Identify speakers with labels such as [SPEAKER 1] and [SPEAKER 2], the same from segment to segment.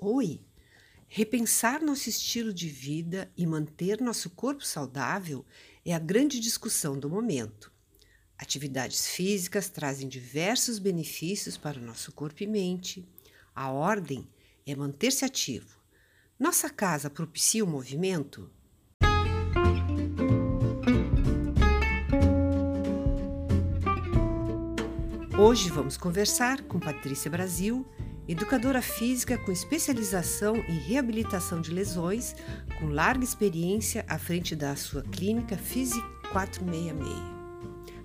[SPEAKER 1] Oi! Repensar nosso estilo de vida e manter nosso corpo saudável é a grande discussão do momento. Atividades físicas trazem diversos benefícios para o nosso corpo e mente. A ordem é manter-se ativo. Nossa casa propicia o movimento? Hoje vamos conversar com Patrícia Brasil, educadora física com especialização em reabilitação de lesões, com larga experiência à frente da sua clínica Fisi 466.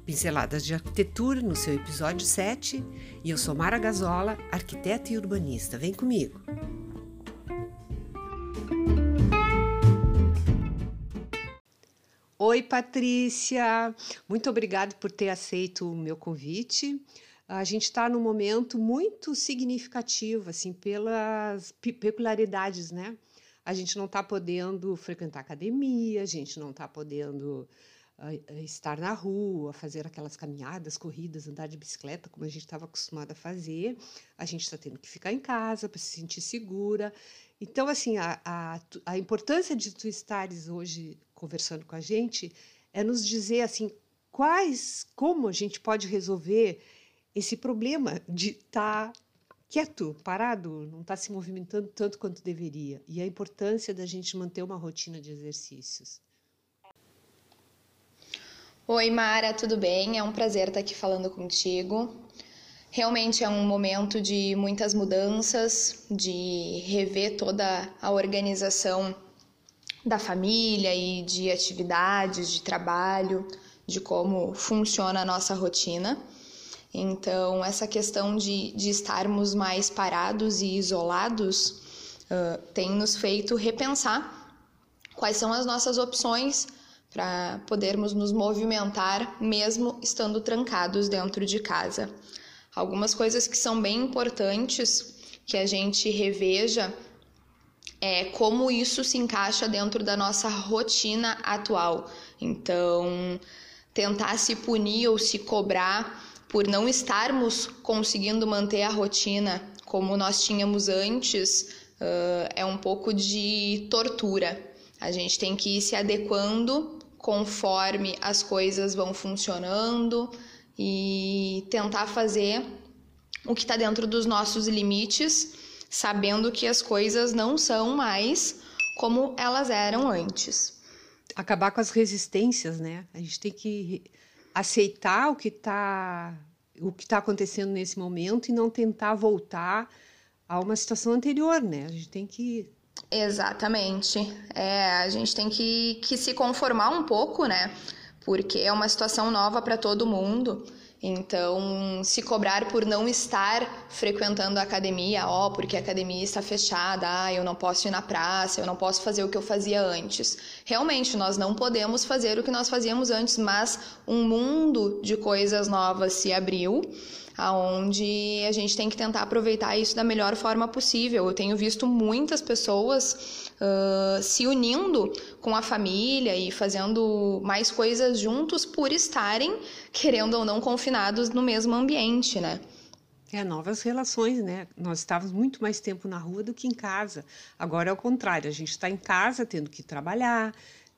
[SPEAKER 1] Pinceladas de arquitetura no seu episódio 7 e eu sou Mara Gazola, arquiteta e urbanista. Vem comigo! Oi, Patrícia! Muito obrigada por ter aceito o meu convite. A gente está num momento muito significativo, assim, pelas peculiaridades, né? A gente não está podendo frequentar academia, a gente não está podendo uh, estar na rua, fazer aquelas caminhadas, corridas, andar de bicicleta, como a gente estava acostumada a fazer. A gente está tendo que ficar em casa para se sentir segura. Então, assim, a, a, a importância de tu estares hoje conversando com a gente é nos dizer, assim, quais, como a gente pode resolver esse problema de estar tá quieto, parado, não estar tá se movimentando tanto quanto deveria. E a importância da gente manter uma rotina de exercícios.
[SPEAKER 2] Oi, Mara, tudo bem? É um prazer estar aqui falando contigo. Realmente é um momento de muitas mudanças, de rever toda a organização da família e de atividades, de trabalho, de como funciona a nossa rotina. Então, essa questão de, de estarmos mais parados e isolados uh, tem nos feito repensar quais são as nossas opções para podermos nos movimentar mesmo estando trancados dentro de casa. Algumas coisas que são bem importantes que a gente reveja é como isso se encaixa dentro da nossa rotina atual. Então, tentar se punir ou se cobrar por não estarmos conseguindo manter a rotina como nós tínhamos antes, uh, é um pouco de tortura. A gente tem que ir se adequando conforme as coisas vão funcionando e tentar fazer o que está dentro dos nossos limites, sabendo que as coisas não são mais como elas eram antes.
[SPEAKER 1] Acabar com as resistências, né? A gente tem que aceitar o que está o que está acontecendo nesse momento e não tentar voltar a uma situação anterior, né? A gente tem que
[SPEAKER 2] Exatamente. É, a gente tem que, que se conformar um pouco, né? Porque é uma situação nova para todo mundo. Então, se cobrar por não estar frequentando a academia, ó, porque a academia está fechada, ah, eu não posso ir na praça, eu não posso fazer o que eu fazia antes. Realmente, nós não podemos fazer o que nós fazíamos antes, mas um mundo de coisas novas se abriu aonde a gente tem que tentar aproveitar isso da melhor forma possível. Eu tenho visto muitas pessoas uh, se unindo com a família e fazendo mais coisas juntos por estarem, querendo ou não, confinados no mesmo ambiente, né?
[SPEAKER 1] É, novas relações, né? Nós estávamos muito mais tempo na rua do que em casa. Agora é o contrário, a gente está em casa tendo que trabalhar,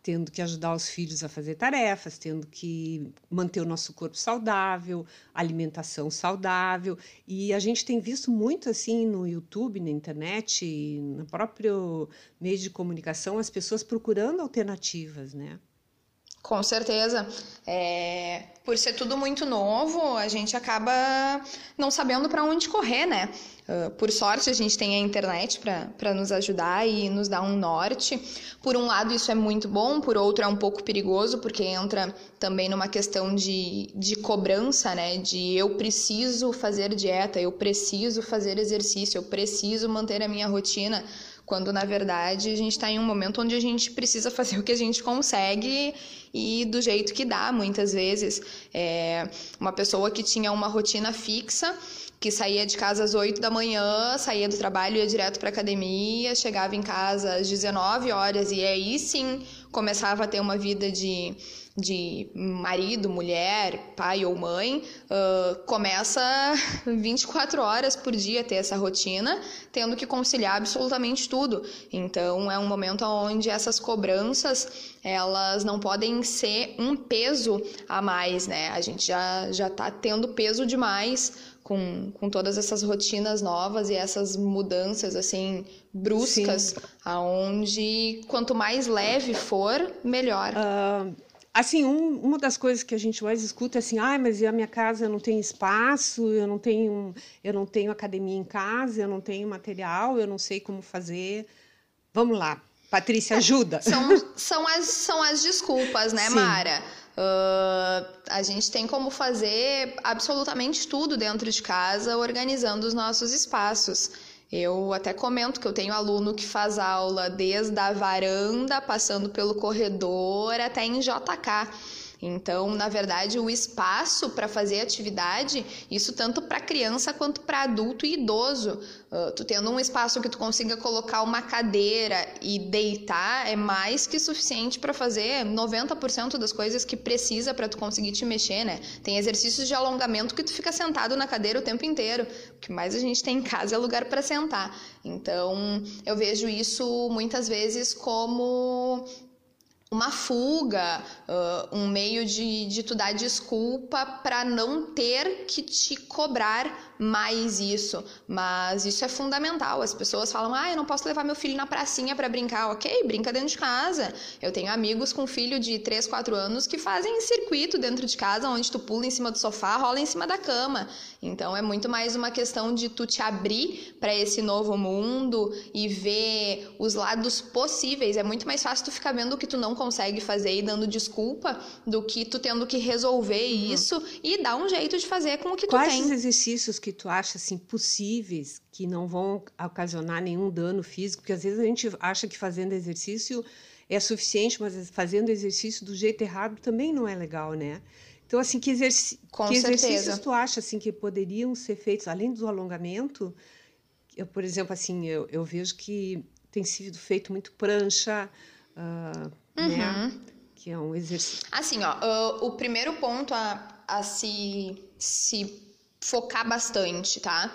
[SPEAKER 1] tendo que ajudar os filhos a fazer tarefas, tendo que manter o nosso corpo saudável, alimentação saudável. E a gente tem visto muito assim no YouTube, na internet, no próprio meio de comunicação, as pessoas procurando alternativas, né?
[SPEAKER 2] Com certeza. É, por ser tudo muito novo, a gente acaba não sabendo para onde correr, né? Uh, por sorte, a gente tem a internet para nos ajudar e nos dar um norte. Por um lado, isso é muito bom, por outro, é um pouco perigoso, porque entra também numa questão de, de cobrança, né? De eu preciso fazer dieta, eu preciso fazer exercício, eu preciso manter a minha rotina quando na verdade a gente está em um momento onde a gente precisa fazer o que a gente consegue e do jeito que dá, muitas vezes. É uma pessoa que tinha uma rotina fixa, que saía de casa às 8 da manhã, saía do trabalho, ia direto para academia, chegava em casa às 19 horas e aí sim começava a ter uma vida de de marido, mulher, pai ou mãe, uh, começa 24 horas por dia ter essa rotina, tendo que conciliar absolutamente tudo. Então é um momento onde essas cobranças elas não podem ser um peso a mais, né? A gente já já está tendo peso demais com, com todas essas rotinas novas e essas mudanças assim bruscas, Sim. aonde quanto mais leve for, melhor. Uh,
[SPEAKER 1] assim, um, uma das coisas que a gente mais escuta é assim, ah, mas a minha casa não tem espaço, eu não tenho, eu não tenho academia em casa, eu não tenho material, eu não sei como fazer. Vamos lá, Patrícia, ajuda.
[SPEAKER 2] São, são, as, são as desculpas, né, Sim. Mara? Uh, a gente tem como fazer absolutamente tudo dentro de casa, organizando os nossos espaços. Eu até comento que eu tenho aluno que faz aula desde a varanda, passando pelo corredor até em JK. Então, na verdade, o espaço para fazer atividade, isso tanto para criança quanto para adulto e idoso. Uh, tu tendo um espaço que tu consiga colocar uma cadeira e deitar é mais que suficiente para fazer 90% das coisas que precisa para tu conseguir te mexer, né? Tem exercícios de alongamento que tu fica sentado na cadeira o tempo inteiro. O que mais a gente tem em casa é lugar para sentar. Então, eu vejo isso muitas vezes como uma fuga, uh, um meio de, de tu dar desculpa para não ter que te cobrar mais isso. Mas isso é fundamental. As pessoas falam: ah, eu não posso levar meu filho na pracinha para brincar. Ok, brinca dentro de casa. Eu tenho amigos com filho de 3, 4 anos que fazem circuito dentro de casa, onde tu pula em cima do sofá, rola em cima da cama. Então é muito mais uma questão de tu te abrir para esse novo mundo e ver os lados possíveis. É muito mais fácil tu ficar vendo o que tu não consegue fazer e dando desculpa do que tu tendo que resolver uhum. isso e dar um jeito de fazer com o que
[SPEAKER 1] Quais
[SPEAKER 2] tu tem.
[SPEAKER 1] Quais exercícios que tu acha assim possíveis que não vão ocasionar nenhum dano físico? Porque às vezes a gente acha que fazendo exercício é suficiente, mas fazendo exercício do jeito errado também não é legal, né? Então, assim, que, exerc... que exercícios tu acha assim, que poderiam ser feitos, além do alongamento? Eu, por exemplo, assim, eu, eu vejo que tem sido feito muito prancha, uh, uhum. né? Que é um exercício.
[SPEAKER 2] Assim, ó, o primeiro ponto a, a se, se focar bastante, tá?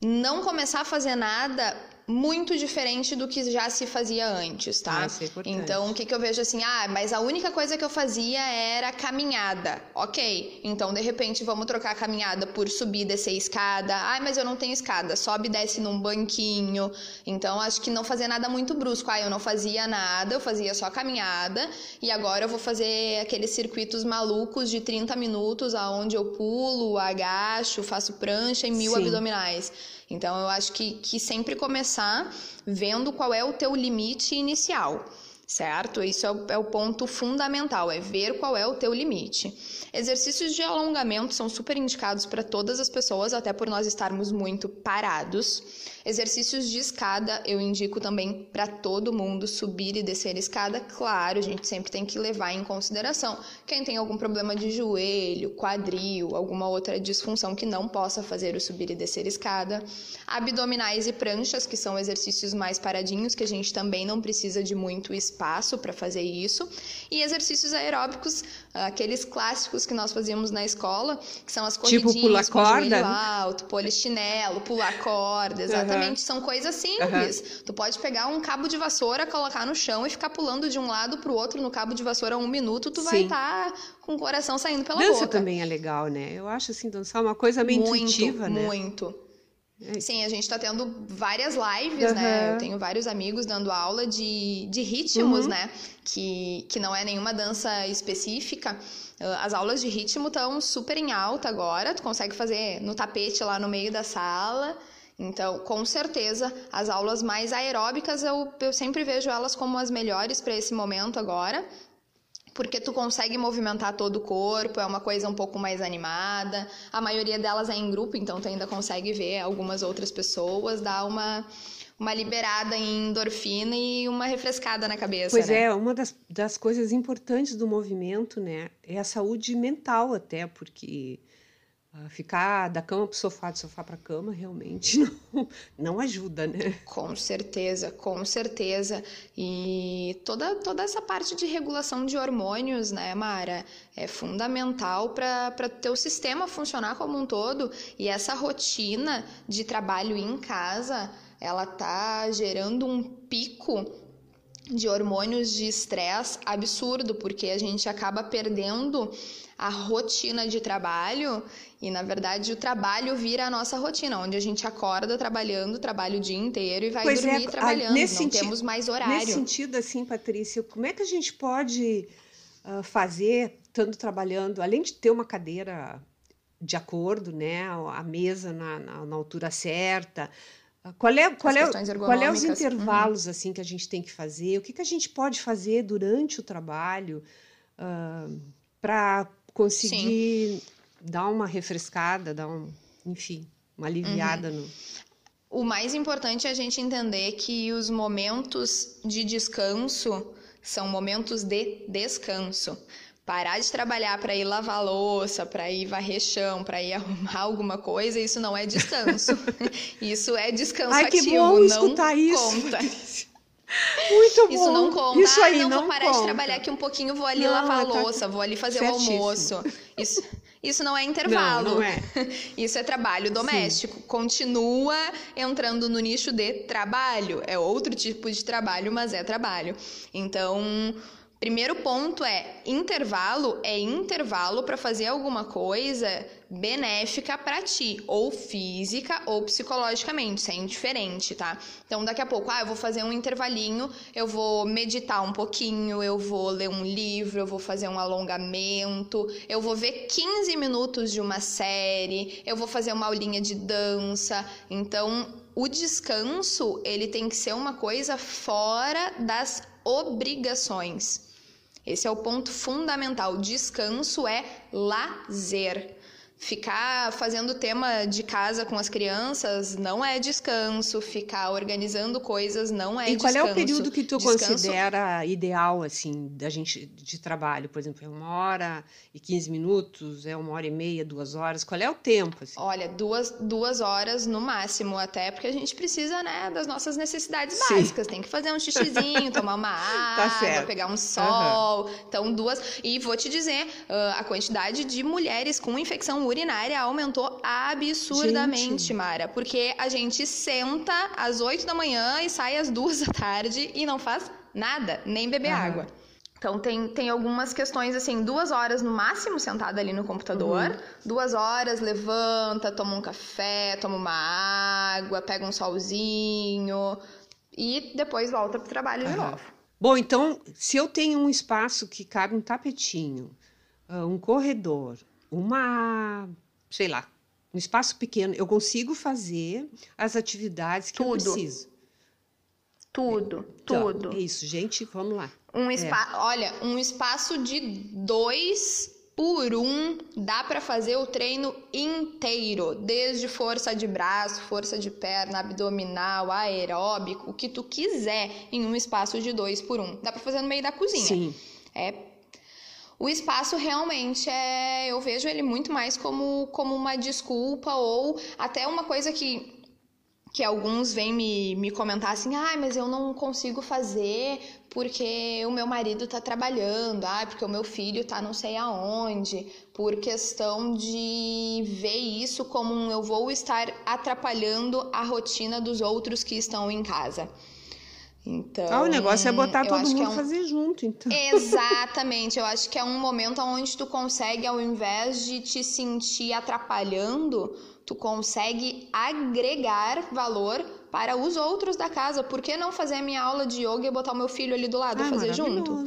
[SPEAKER 2] Não começar a fazer nada muito diferente do que já se fazia antes, tá?
[SPEAKER 1] Ah,
[SPEAKER 2] então, o que, que eu vejo assim, ah, mas a única coisa que eu fazia era caminhada. Ok, então de repente vamos trocar a caminhada por subir e descer escada. Ah, mas eu não tenho escada, sobe e desce num banquinho. Então, acho que não fazer nada muito brusco. Ah, eu não fazia nada, eu fazia só caminhada e agora eu vou fazer aqueles circuitos malucos de 30 minutos, aonde eu pulo, agacho, faço prancha e mil Sim. abdominais. Então, eu acho que, que sempre começar vendo qual é o teu limite inicial, certo? Isso é o, é o ponto fundamental, é ver qual é o teu limite. Exercícios de alongamento são super indicados para todas as pessoas, até por nós estarmos muito parados. Exercícios de escada eu indico também para todo mundo subir e descer escada. Claro, a gente sempre tem que levar em consideração quem tem algum problema de joelho, quadril, alguma outra disfunção que não possa fazer o subir e descer escada. Abdominais e pranchas, que são exercícios mais paradinhos, que a gente também não precisa de muito espaço para fazer isso. E exercícios aeróbicos, aqueles clássicos que nós fazíamos na escola, que são as corridinhas
[SPEAKER 1] tipo pular
[SPEAKER 2] com
[SPEAKER 1] corda?
[SPEAKER 2] alto, polichinelo, pular corda, exatamente. Uhum. São coisas simples. Uhum. Tu pode pegar um cabo de vassoura, colocar no chão e ficar pulando de um lado pro outro no cabo de vassoura um minuto, tu Sim. vai estar tá com o coração saindo pela
[SPEAKER 1] Dança
[SPEAKER 2] boca.
[SPEAKER 1] Dança também é legal, né? Eu acho assim, dançar uma coisa meio
[SPEAKER 2] muito,
[SPEAKER 1] intuitiva,
[SPEAKER 2] né? Muito. É. Sim, a gente está tendo várias lives, uhum. né? Eu tenho vários amigos dando aula de, de ritmos, uhum. né? Que, que não é nenhuma dança específica. As aulas de ritmo estão super em alta agora. Tu consegue fazer no tapete lá no meio da sala. Então, com certeza, as aulas mais aeróbicas eu, eu sempre vejo elas como as melhores para esse momento agora, porque tu consegue movimentar todo o corpo, é uma coisa um pouco mais animada. A maioria delas é em grupo, então tu ainda consegue ver algumas outras pessoas, dá uma uma liberada em endorfina e uma refrescada na cabeça.
[SPEAKER 1] Pois
[SPEAKER 2] né?
[SPEAKER 1] é, uma das, das coisas importantes do movimento, né, é a saúde mental até, porque ficar da cama para o sofá, do sofá para a cama, realmente não, não ajuda, né?
[SPEAKER 2] Com certeza, com certeza. E toda, toda essa parte de regulação de hormônios, né, Mara, é fundamental para o teu sistema funcionar como um todo. E essa rotina de trabalho em casa, ela tá gerando um pico de hormônios de estresse absurdo, porque a gente acaba perdendo a rotina de trabalho e na verdade o trabalho vira a nossa rotina, onde a gente acorda trabalhando, trabalha o dia inteiro e vai pois é, dormir é, trabalhando, não senti... temos mais horário.
[SPEAKER 1] Nesse sentido assim, Patrícia, como é que a gente pode uh, fazer estando trabalhando, além de ter uma cadeira de acordo, né, a mesa na, na, na altura certa, qual é, qual, é, qual é os uhum. intervalos uhum. assim que a gente tem que fazer? O que, que a gente pode fazer durante o trabalho uh, para conseguir Sim. dar uma refrescada, dar um, enfim, uma aliviada uhum. no.
[SPEAKER 2] O mais importante é a gente entender que os momentos de descanso são momentos de descanso. Parar de trabalhar para ir lavar louça, para ir varrer chão, para ir arrumar alguma coisa, isso não é descanso. isso é descanso Ai, ativo, que bom não escutar isso. conta.
[SPEAKER 1] Muito bom.
[SPEAKER 2] Isso não conta. Isso aí ah, não, não vou parar conta. de trabalhar aqui um pouquinho, vou ali não, lavar tá louça, vou ali fazer certíssimo. o almoço. Isso, isso não é intervalo.
[SPEAKER 1] Não, não é.
[SPEAKER 2] Isso é trabalho doméstico. Sim. Continua entrando no nicho de trabalho. É outro tipo de trabalho, mas é trabalho. Então, Primeiro ponto é intervalo é intervalo para fazer alguma coisa benéfica para ti, ou física ou psicologicamente, isso é indiferente, tá? Então daqui a pouco, ah, eu vou fazer um intervalinho, eu vou meditar um pouquinho, eu vou ler um livro, eu vou fazer um alongamento, eu vou ver 15 minutos de uma série, eu vou fazer uma aulinha de dança. Então, o descanso, ele tem que ser uma coisa fora das obrigações. Esse é o ponto fundamental. Descanso é lazer. Ficar fazendo tema de casa com as crianças não é descanso, ficar organizando coisas não é
[SPEAKER 1] e
[SPEAKER 2] descanso.
[SPEAKER 1] E qual é o período que tu descanso... considera ideal, assim, da gente de trabalho? Por exemplo, é uma hora e 15 minutos, é uma hora e meia, duas horas? Qual é o tempo? Assim?
[SPEAKER 2] Olha, duas, duas horas no máximo, até porque a gente precisa, né, das nossas necessidades Sim. básicas. Tem que fazer um xixizinho, tomar uma tá água, tá pegar um sol. Uhum. Então, duas. E vou te dizer, uh, a quantidade de mulheres com infecção urinária aumentou absurdamente, gente. Mara. Porque a gente senta às 8 da manhã e sai às duas da tarde e não faz nada, nem beber uhum. água. Então tem, tem algumas questões assim, duas horas no máximo sentada ali no computador, uhum. duas horas levanta, toma um café, toma uma água, pega um solzinho e depois volta pro trabalho uhum. de novo.
[SPEAKER 1] Bom, então se eu tenho um espaço que cabe um tapetinho, ah, um corredor, uma, sei lá, um espaço pequeno, eu consigo fazer as atividades que tudo. eu preciso.
[SPEAKER 2] Tudo, então, tudo.
[SPEAKER 1] É isso, gente, vamos lá.
[SPEAKER 2] Um espaço, é. olha, um espaço de dois por um dá para fazer o treino inteiro, desde força de braço, força de perna, abdominal, aeróbico, o que tu quiser em um espaço de dois por um. Dá para fazer no meio da cozinha.
[SPEAKER 1] Sim.
[SPEAKER 2] É o espaço realmente é, eu vejo ele muito mais como, como uma desculpa ou até uma coisa que que alguns vêm me, me comentar assim, ah, mas eu não consigo fazer porque o meu marido tá trabalhando, ah, porque o meu filho tá não sei aonde, por questão de ver isso como um eu vou estar atrapalhando a rotina dos outros que estão em casa. Então,
[SPEAKER 1] ah, o negócio é botar todo mundo é um... fazer junto, então.
[SPEAKER 2] Exatamente. Eu acho que é um momento onde tu consegue, ao invés de te sentir atrapalhando, tu consegue agregar valor para os outros da casa. Por que não fazer a minha aula de yoga e botar o meu filho ali do lado ah, e fazer junto?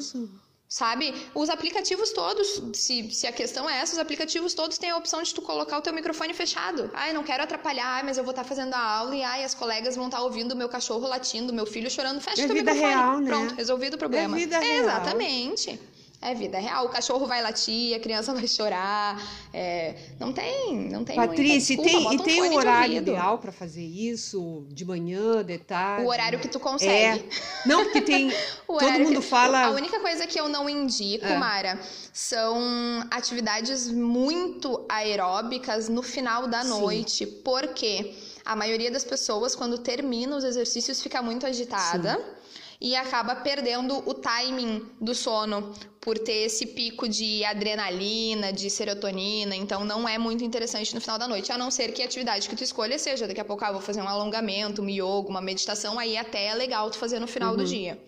[SPEAKER 2] Sabe? Os aplicativos todos, se, se a questão é essa, os aplicativos todos têm a opção de tu colocar o teu microfone fechado. Ai, não quero atrapalhar, mas eu vou estar tá fazendo a aula e ai, as colegas vão estar tá ouvindo o meu cachorro latindo, meu filho chorando. Fecha é o teu
[SPEAKER 1] vida
[SPEAKER 2] microfone.
[SPEAKER 1] Real, né?
[SPEAKER 2] Pronto, resolvido o problema.
[SPEAKER 1] É vida real.
[SPEAKER 2] Exatamente. É vida real. O cachorro vai latir, a criança vai chorar. É, não tem, não tem
[SPEAKER 1] Patrícia,
[SPEAKER 2] muita desculpa,
[SPEAKER 1] e tem,
[SPEAKER 2] um
[SPEAKER 1] e tem um horário ideal para fazer isso? De manhã, de tarde?
[SPEAKER 2] O horário que tu consegue.
[SPEAKER 1] É. Não, porque tem. todo mundo
[SPEAKER 2] que,
[SPEAKER 1] fala.
[SPEAKER 2] A única coisa que eu não indico, é. Mara, são atividades muito aeróbicas no final da noite. Sim. Porque a maioria das pessoas, quando termina os exercícios, fica muito agitada. Sim e acaba perdendo o timing do sono por ter esse pico de adrenalina, de serotonina, então não é muito interessante no final da noite, a não ser que a atividade que tu escolha seja, daqui a pouco ah, vou fazer um alongamento, um yoga, uma meditação, aí até é legal tu fazer no final uhum. do dia.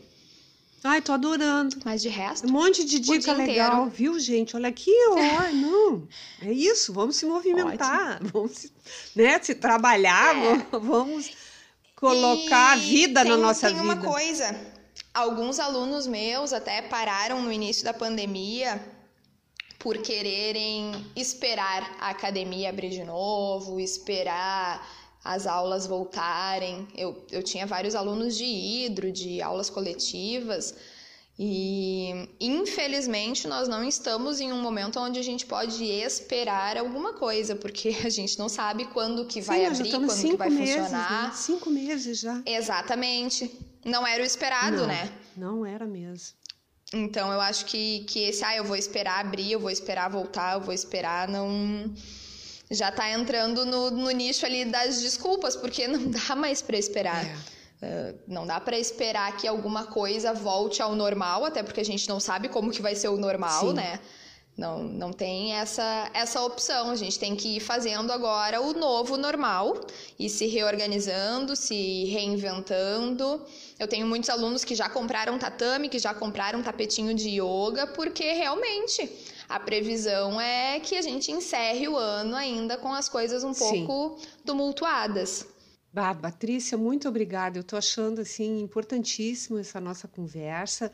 [SPEAKER 1] Ai, tô adorando.
[SPEAKER 2] Mas de resto.
[SPEAKER 1] Um monte de dica legal, inteiro. viu, gente? Olha aqui, ó. não. É isso, vamos se movimentar. Ótimo. Vamos se, né, se trabalhar, é. vamos colocar e a vida
[SPEAKER 2] tem,
[SPEAKER 1] na nossa
[SPEAKER 2] tem
[SPEAKER 1] vida.
[SPEAKER 2] Tem uma coisa, alguns alunos meus até pararam no início da pandemia por quererem esperar a academia abrir de novo, esperar as aulas voltarem. Eu, eu tinha vários alunos de hidro, de aulas coletivas, e infelizmente nós não estamos em um momento onde a gente pode esperar alguma coisa, porque a gente não sabe quando que vai Sim, abrir, quando que vai
[SPEAKER 1] meses,
[SPEAKER 2] funcionar.
[SPEAKER 1] Né? Cinco meses já.
[SPEAKER 2] Exatamente. Não era o esperado,
[SPEAKER 1] não,
[SPEAKER 2] né?
[SPEAKER 1] Não era mesmo.
[SPEAKER 2] Então eu acho que, que esse, ah, eu vou esperar abrir, eu vou esperar voltar, eu vou esperar, não. Já tá entrando no, no nicho ali das desculpas, porque não dá mais para esperar. É. Uh, não dá para esperar que alguma coisa volte ao normal, até porque a gente não sabe como que vai ser o normal, Sim. né? Não, não tem essa, essa opção. A gente tem que ir fazendo agora o novo normal e se reorganizando, se reinventando. Eu tenho muitos alunos que já compraram tatame, que já compraram tapetinho de yoga, porque realmente a previsão é que a gente encerre o ano ainda com as coisas um Sim. pouco tumultuadas.
[SPEAKER 1] Ah, Patrícia, muito obrigada. Eu estou achando assim importantíssimo essa nossa conversa,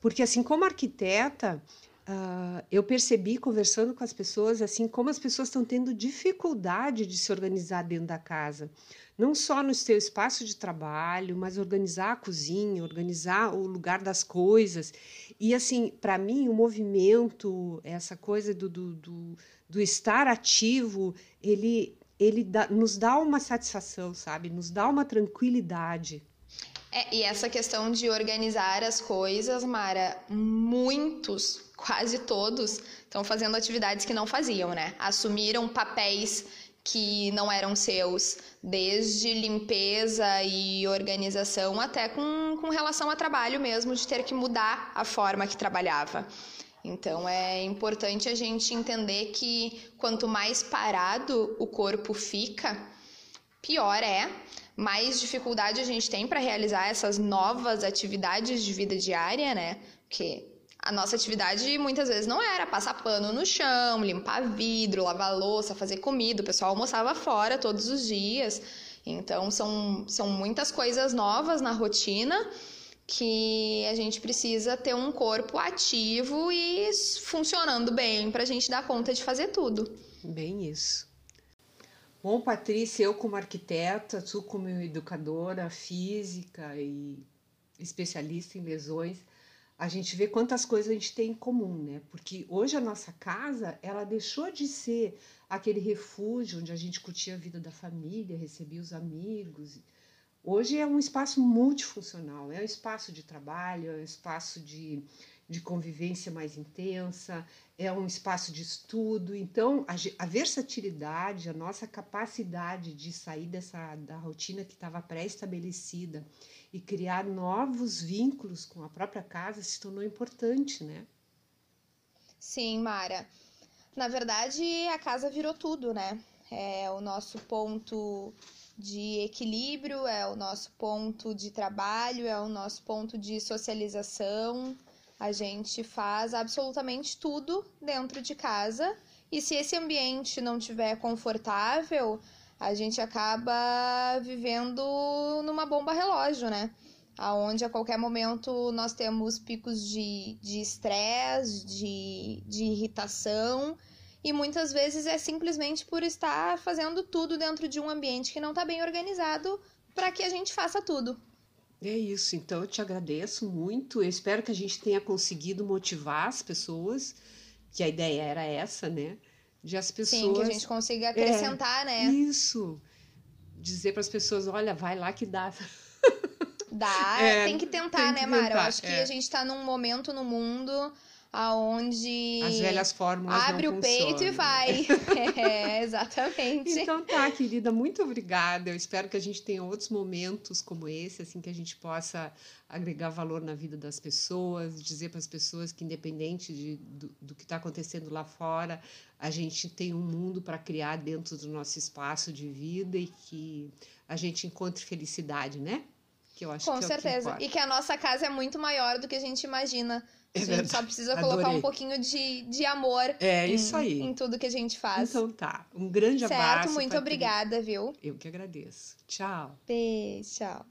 [SPEAKER 1] porque assim como arquiteta, uh, eu percebi conversando com as pessoas assim como as pessoas estão tendo dificuldade de se organizar dentro da casa, não só no seu espaço de trabalho, mas organizar a cozinha, organizar o lugar das coisas. E assim, para mim, o movimento, essa coisa do, do, do, do estar ativo, ele ele dá, nos dá uma satisfação, sabe? Nos dá uma tranquilidade.
[SPEAKER 2] É, e essa questão de organizar as coisas, Mara, muitos, quase todos, estão fazendo atividades que não faziam, né? Assumiram papéis que não eram seus, desde limpeza e organização até com, com relação a trabalho mesmo, de ter que mudar a forma que trabalhava. Então é importante a gente entender que quanto mais parado o corpo fica, pior é, mais dificuldade a gente tem para realizar essas novas atividades de vida diária, né? Porque a nossa atividade muitas vezes não era passar pano no chão, limpar vidro, lavar louça, fazer comida. O pessoal almoçava fora todos os dias. Então são, são muitas coisas novas na rotina que a gente precisa ter um corpo ativo e funcionando bem para a gente dar conta de fazer tudo.
[SPEAKER 1] Bem isso. Bom, Patrícia, eu como arquiteta, tu como educadora física e especialista em lesões, a gente vê quantas coisas a gente tem em comum, né? Porque hoje a nossa casa, ela deixou de ser aquele refúgio onde a gente curtia a vida da família, recebia os amigos, Hoje é um espaço multifuncional, é um espaço de trabalho, é um espaço de, de convivência mais intensa, é um espaço de estudo. Então, a, a versatilidade, a nossa capacidade de sair dessa da rotina que estava pré-estabelecida e criar novos vínculos com a própria casa se tornou importante, né?
[SPEAKER 2] Sim, Mara. Na verdade, a casa virou tudo, né? É o nosso ponto de equilíbrio, é o nosso ponto de trabalho, é o nosso ponto de socialização. A gente faz absolutamente tudo dentro de casa. E se esse ambiente não tiver confortável, a gente acaba vivendo numa bomba relógio, né? Aonde a qualquer momento nós temos picos de estresse, de, de, de irritação e muitas vezes é simplesmente por estar fazendo tudo dentro de um ambiente que não está bem organizado para que a gente faça tudo.
[SPEAKER 1] É isso, então eu te agradeço muito. Eu espero que a gente tenha conseguido motivar as pessoas, que a ideia era essa, né? De as pessoas.
[SPEAKER 2] Sim, que a gente consiga acrescentar,
[SPEAKER 1] é,
[SPEAKER 2] né?
[SPEAKER 1] Isso. Dizer para as pessoas: olha, vai lá que dá.
[SPEAKER 2] Dá, é, tem que tentar, tem que né, Mara? Eu acho que é. a gente está num momento no mundo aonde
[SPEAKER 1] as velhas fórmulas
[SPEAKER 2] abre
[SPEAKER 1] o
[SPEAKER 2] peito e vai. é, exatamente.
[SPEAKER 1] Então tá, querida, muito obrigada. Eu espero que a gente tenha outros momentos como esse, assim que a gente possa agregar valor na vida das pessoas, dizer para as pessoas que independente de, do, do que está acontecendo lá fora, a gente tem um mundo para criar dentro do nosso espaço de vida e que a gente encontre felicidade, né?
[SPEAKER 2] Que eu acho Com que certeza. É e que a nossa casa é muito maior do que a gente imagina.
[SPEAKER 1] É
[SPEAKER 2] a gente só precisa
[SPEAKER 1] Adorei.
[SPEAKER 2] colocar um pouquinho de, de amor
[SPEAKER 1] é,
[SPEAKER 2] em,
[SPEAKER 1] isso aí.
[SPEAKER 2] em tudo que a gente faz.
[SPEAKER 1] Então tá. Um grande
[SPEAKER 2] certo,
[SPEAKER 1] abraço.
[SPEAKER 2] Certo, muito obrigada, viu?
[SPEAKER 1] Eu que agradeço. Tchau.
[SPEAKER 2] Beijo, tchau.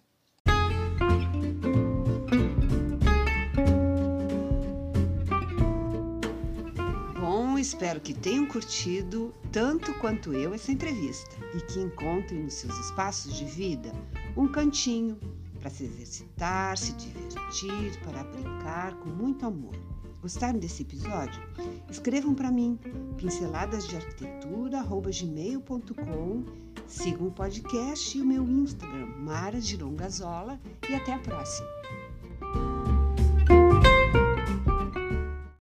[SPEAKER 1] Bom, espero que tenham curtido tanto quanto eu essa entrevista e que encontrem nos seus espaços de vida um cantinho para se exercitar, se divertir, para brincar com muito amor. Gostaram desse episódio? Escrevam para mim, pinceladasdearquitetura.gmail.com Sigam o podcast e o meu Instagram, Mara Girongazola, e até a próxima!